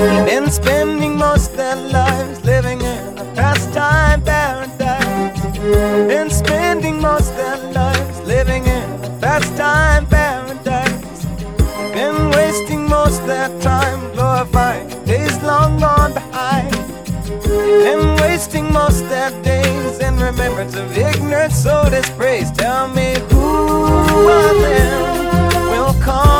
Been spending most their lives living in a pastime paradise. Been spending most their lives living in a pastime paradise. Been wasting most their time glorifying days long gone behind. Been wasting most their days in remembrance of ignorance, so dispraise. Tell me who of them will come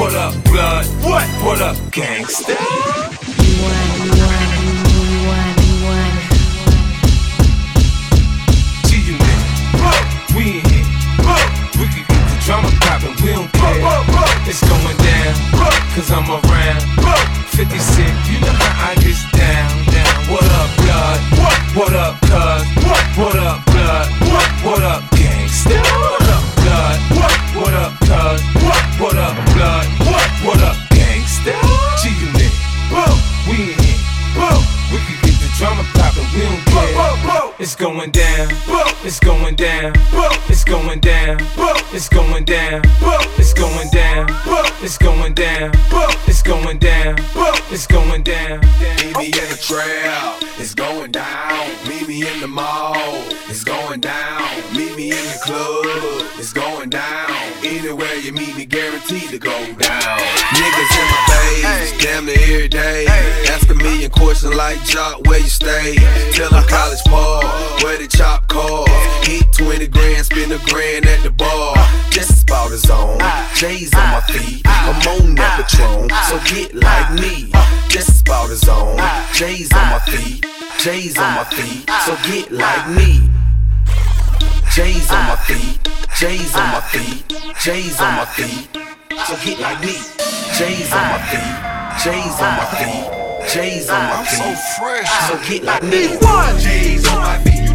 What? Up, blood? What? What up, gangsta? Going down, it's going down, it's going down, it's going down, it's going down, it's going down, it's going down, it's going down. Meet me in the trail, it's going down. Meet me in the mall, it's going down. Meet me in the club, it's going down. Anywhere you meet me, guaranteed to go down. Niggas in my face, damn near every day. Ask a million questions like Joc, where you stay? Tell them college ball, where the chop cars. Hit 20 grand, spend a grand at the bar. This about a zone, J's on my feet. I'm on that patron, so get like me. This about a zone, J's on my feet. J's on my feet, so get like me. J's on my feet. J's on my feet. J's on my feet, so get like me. J's on my feet. J's on my feet. J's on my feet. I'm so fresh. So get like me. J's on my feet.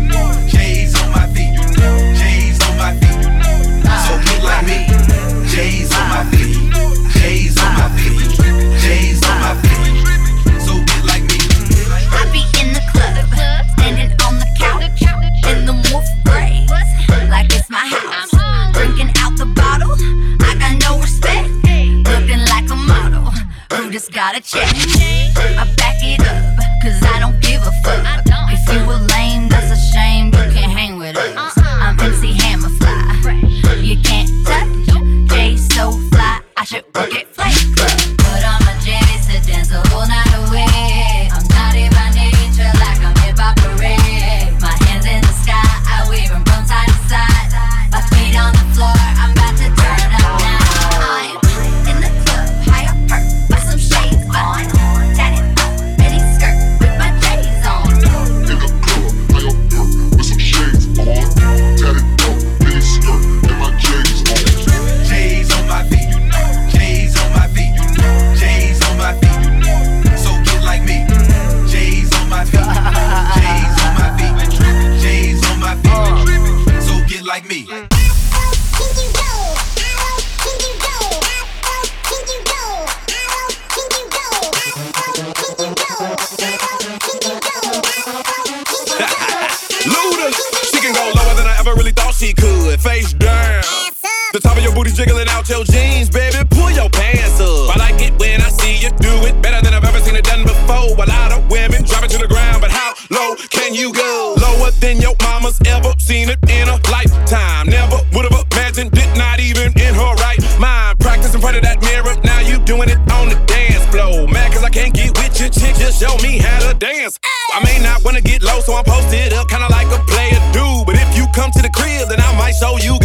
Fight. ever seen it in a lifetime. Never would have imagined it, not even in her right mind. Practice in front of that mirror, now you doing it on the dance floor. Mad cause I can't get with your chick, just show me how to dance. I may not wanna get low, so I'm posted up, kinda like a player dude. But if you come to the crib, then I might show you.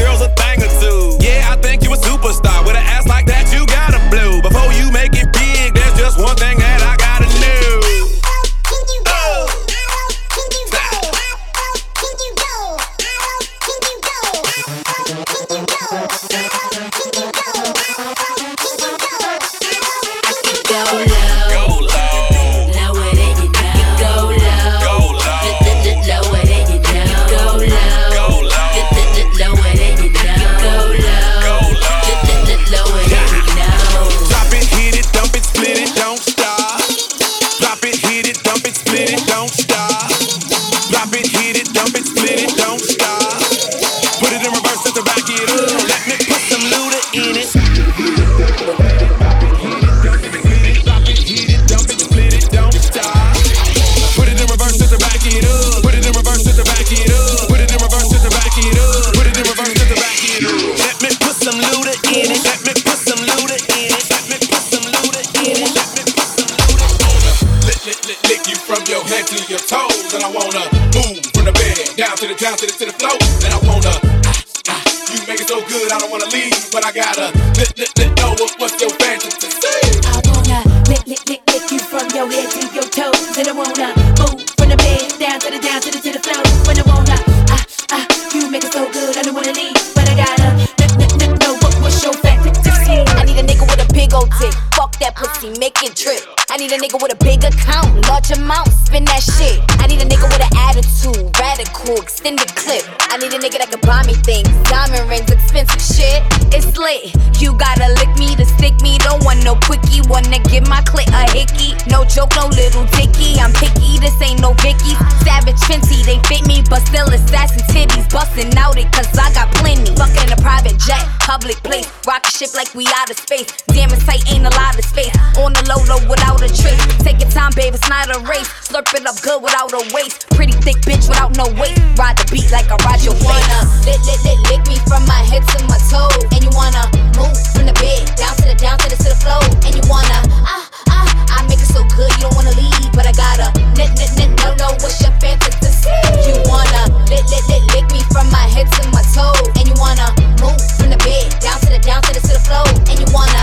Here we go. nigga count, large spin that shit. I need a nigga with an attitude, radical, extended clip. I need a nigga that can buy me things, diamond rings, expensive shit. It's lit, you gotta no quickie, wanna give my clit a hickey. No joke, no little dicky. I'm picky, this ain't no Vicky. Savage Fenty, they fit me, but still assassin titties. Bustin' out it, cause I got plenty. Fuckin' a private jet, public place. Rocket ship like we out of space. Damn it, tight ain't a lot of space. On the low, low without a trace. Take your time, babe, it's not a race. Slurp it up good without a waste. Pretty thick bitch without no weight. Ride the beat like I ride your face. Lick, lick, lick, lick me from my head to my toes. And you wanna move from the bed down to the, down to the, to the floor flow and you wanna ah ah I make it so good you don't wanna leave, but I gotta n n n no no what's your fantasy? You wanna lick lick lick lick me from my head to my toe and you wanna move from the bed down to the down to the to the flow and you wanna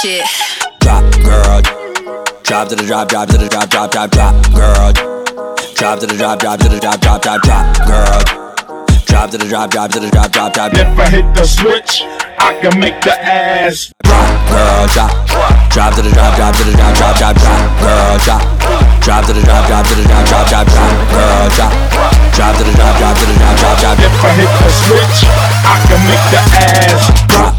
shit. Drop, girl. Drop to the drop, drop to the drop, drop, drop, drop, girl. Drop to the drop, drop to the drop, drop, drop, drop, girl. Drop to the drop, drop to the drop, drop, drop. If I hit the switch, I can make the ass drop, girl, drop. Drop to the drop, drop to the drop, drop, drop, drop, girl, drop. Drop to the drop, drop to the drop, drop, drop, drop, girl, drop. Drop to the drop, drop to the drop, drop, drop. If I hit the switch, I can make the ass drop, drop,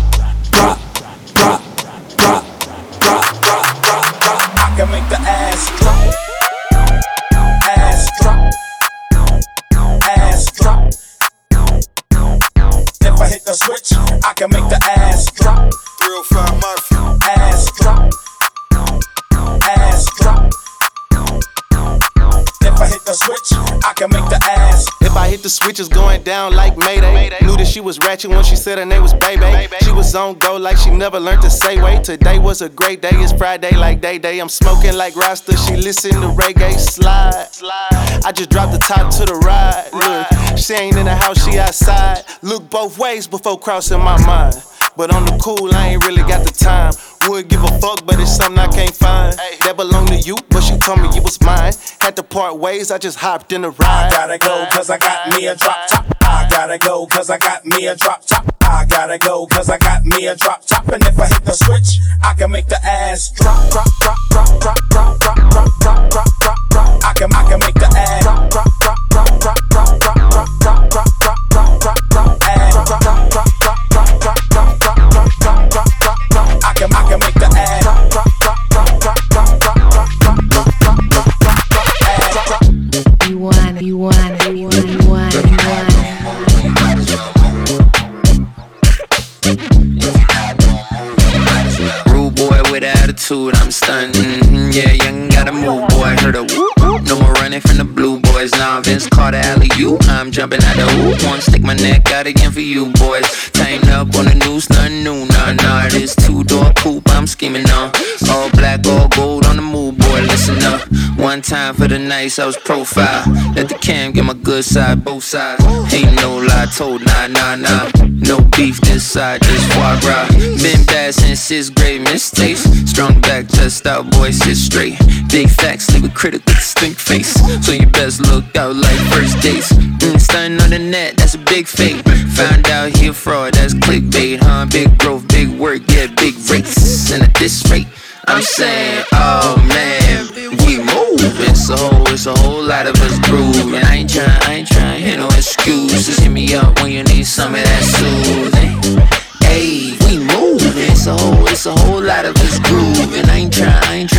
when she said her name was Baby. She was on go like she never learned to say wait. Today was a great day, it's Friday like day day. I'm smoking like Rasta, she listen to reggae slide. I just dropped the top to the ride. Look, she ain't in the house, she outside. Look both ways before crossing my mind. But on the cool, I ain't really got the time. Would give a fuck, but it's something I can't find. That belong to you, but she told me it was mine. Had to part ways, I just hopped in the ride. Gotta go, cause I got me a drop top. I gotta go, cause I got me a drop top. I gotta go, cause I got me a drop top. And if I hit the switch, I can make the ass drop, drop, drop, drop, boys. Now Vince Carter alley you. I'm jumping out the hoop. Wanna stick my neck out again for you, boys. Tighten up on the noose, nothing new, nah, nah. This two door coupe, I'm scheming on. All black, all gold on the move, boy. Listen up. One time for the nights, I was profile. Let the cam get my good side, both sides. Ain't no lie told, nah, nah, nah. No beef this side, just foie. Been bad since sixth grade, mistakes. Strong back, just out, boy, sit straight. Big facts, leave a critic with a stink face. So you best look out like first dates. Mm, stunning on the net, that's a big fake. Found out he a fraud, that's clickbait, huh? Big growth, big work, yeah, big race. And at this rate, I'm saying, oh man, we moving. So it's a whole lot of us grooving. I ain't trying, I ain't trying, hear no excuses. Hit me up when you need some of that soothing. Hey, we moving. whole, it's a whole lot of us grooving. I ain't trying, I ain't trying,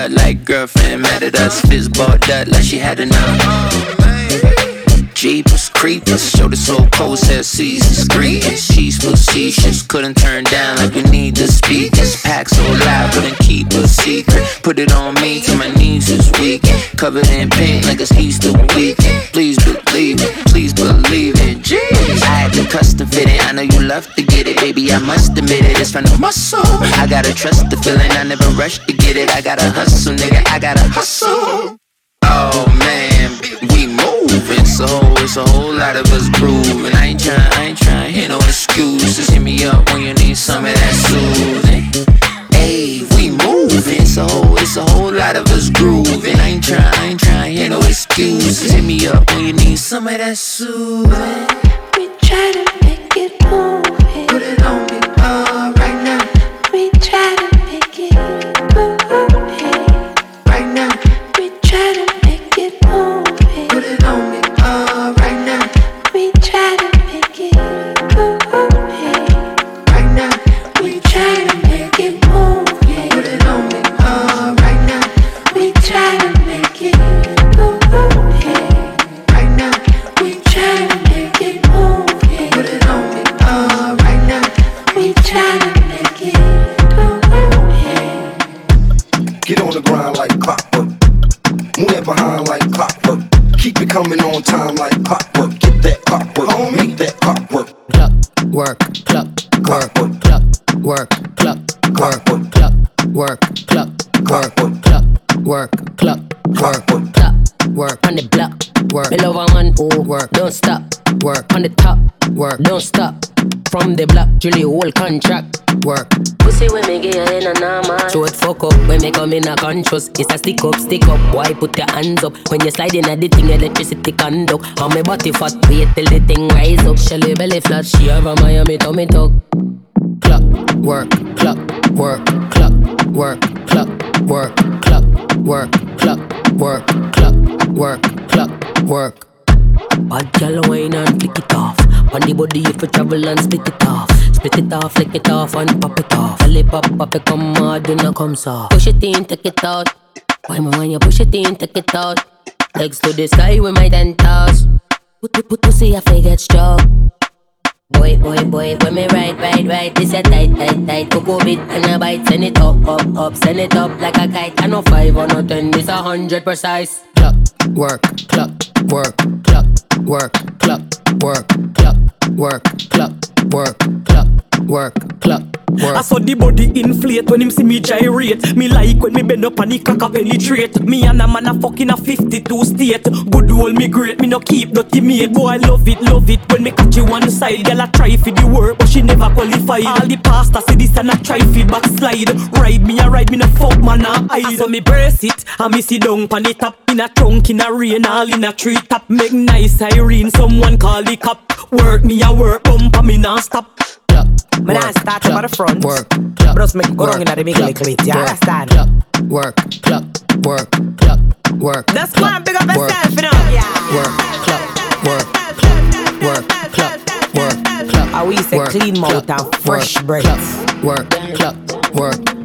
Up like girlfriend mad at us. Fist balled up like she had enough. Jeepers, creepers, show the soul cold, said seasons greetings. She's facetious, couldn't turn down like we need the speakers. Pack so loud, couldn't keep a secret. Put it on me till my knees is weak. Covered in paint like it's Easter weekend. Please believe it, please believe it. Jeez, I had to custom fit it. I know you love to get it, baby. I must admit it, it's from the muscle. I gotta trust the feeling, I never rush to get it. I gotta hustle, nigga, I gotta hustle. Oh man, we moving, so it's a whole lot of us grooving. I ain't trying, I ain't trying, hear no excuses. Hit me up when you need some of that soothing. Hey, we moving, so it's a whole lot of us grooving. I ain't trying, I ain't trying, hear no excuses. Hit me up when you need some of that soothing. We try to make it. get on the grind like a conscious. It's a stick up, stick up. Why put your hands up when you slide in at the thing? Electricity conduct. How me body fat, wait till the thing rise up. Shelly belly flat, she have a Miami tummy tuck. Clock, work, clock, work, clock, work, clock, work, clock, work, clock, work, clock, work, clock, work. Bad gal wine and flick it off. On the body if you travel and split it off. Split it off, flick it off and pop it off. Tell pop, pop it come hard, do not come soft. Push it in, take it out. Why me when you push it in, take it out. Legs to the sky with my ten toes. Put, put, put, pussy, I get strong. Boy, boy, boy, when me ride, ride, ride, this a tight, tight, tight. Coco bit and a bite, send it up, up, up, send it up like a kite. I know five or no ten, this a hundred precise. Clock, work, clock, work, clock, work, clock, work, clock, work, clock, work, clock, work, clock. Work. I saw the body inflate when him see me gyrate. Me like when me bend up and the cock penetrate. Me and a man a fucking a 52 state. Good old me great, me no keep dirty mate. Boy, I love it, love it when me catch you one side. Girl, I try for the work, but she never qualified. All the pastors say this and I try for backslide. Ride me, I ride me no fuck man a hide. So me brace it, and me sit down pon the top. In a trunk, in a rain, all in a tree top. Make nice Irene, someone call the cop. Work me a work, bump and me non stop. Me nah start up at the front. Work, But just make go wrong in the middle little bit. You understand? Work, clock, work, clock, work. Just go and big up yourself, you know. Yeah. Work, clock, work, clock, work, How we say work, clean mouth and fresh work, breath. Work, clock, work,